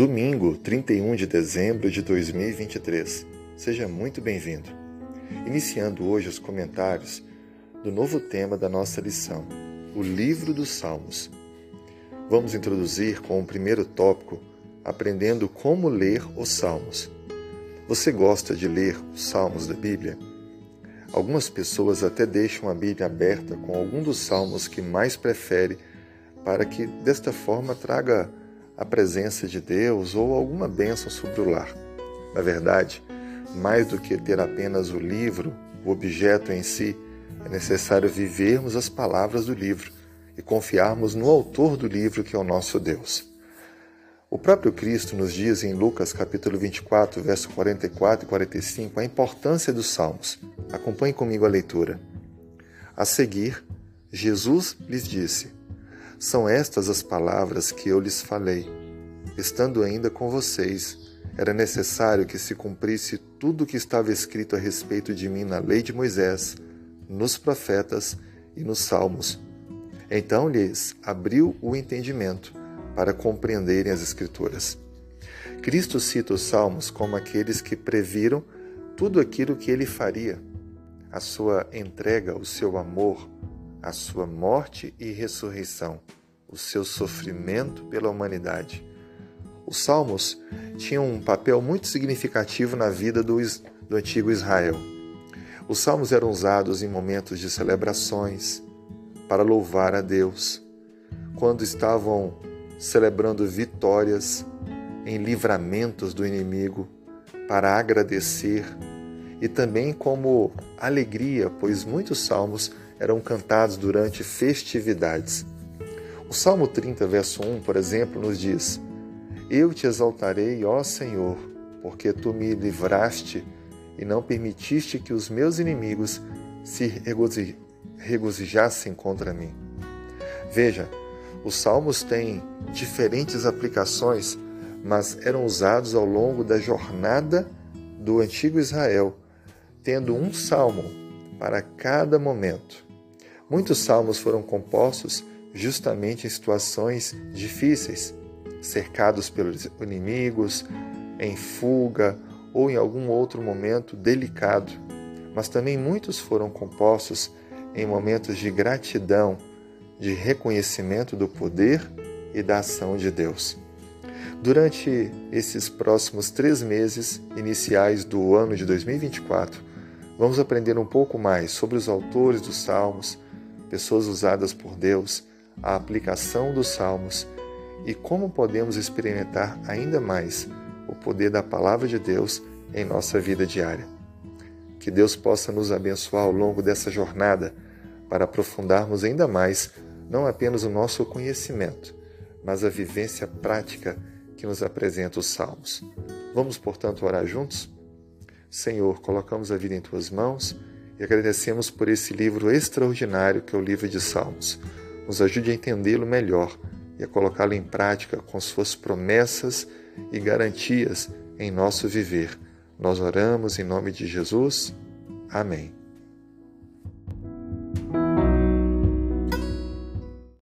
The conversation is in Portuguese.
Domingo, 31 de dezembro de 2023. Seja muito bem-vindo. Iniciando hoje os comentários do novo tema da nossa lição, o Livro dos Salmos. Vamos introduzir com o primeiro tópico, aprendendo como ler os Salmos. Você gosta de ler os Salmos da Bíblia? Algumas pessoas até deixam a Bíblia aberta com algum dos salmos que mais prefere, para que desta forma traga a presença de Deus ou alguma bênção sobre o lar. Na verdade, mais do que ter apenas o livro, o objeto em si, é necessário vivermos as palavras do livro e confiarmos no autor do livro, que é o nosso Deus. O próprio Cristo nos diz em Lucas capítulo 24, verso 44 e 45, a importância dos salmos. Acompanhe comigo a leitura. A seguir, Jesus lhes disse: são estas as palavras que eu lhes falei. Estando ainda com vocês, era necessário que se cumprisse tudo o que estava escrito a respeito de mim na lei de Moisés, nos profetas e nos salmos. Então lhes abriu o entendimento para compreenderem as Escrituras. Cristo cita os salmos como aqueles que previram tudo aquilo que ele faria, a sua entrega, o seu amor, a sua morte e ressurreição, o seu sofrimento pela humanidade. Os salmos tinham um papel muito significativo na vida do, do antigo Israel. Os salmos eram usados em momentos de celebrações, para louvar a Deus, quando estavam celebrando vitórias em livramentos do inimigo, para agradecer e também como alegria, pois muitos salmos eram cantados durante festividades. O Salmo 30, verso 1, por exemplo, nos diz: Eu te exaltarei, ó Senhor, porque tu me livraste e não permitiste que os meus inimigos se regozijassem contra mim. Veja, os salmos têm diferentes aplicações, mas eram usados ao longo da jornada do antigo Israel, tendo um salmo para cada momento. Muitos salmos foram compostos justamente em situações difíceis, cercados pelos inimigos, em fuga ou em algum outro momento delicado. Mas também muitos foram compostos em momentos de gratidão, de reconhecimento do poder e da ação de Deus. Durante esses próximos três meses iniciais do ano de 2024, vamos aprender um pouco mais sobre os autores dos Salmos, pessoas usadas por Deus, a aplicação dos salmos e como podemos experimentar ainda mais o poder da palavra de Deus em nossa vida diária. Que Deus possa nos abençoar ao longo dessa jornada para aprofundarmos ainda mais não apenas o nosso conhecimento, mas a vivência prática que nos apresenta os salmos. Vamos, portanto, orar juntos? Senhor, colocamos a vida em tuas mãos e agradecemos por esse livro extraordinário que é o livro de Salmos. Nos ajude a entendê-lo melhor e a colocá-lo em prática com suas promessas e garantias em nosso viver. Nós oramos em nome de Jesus. Amém.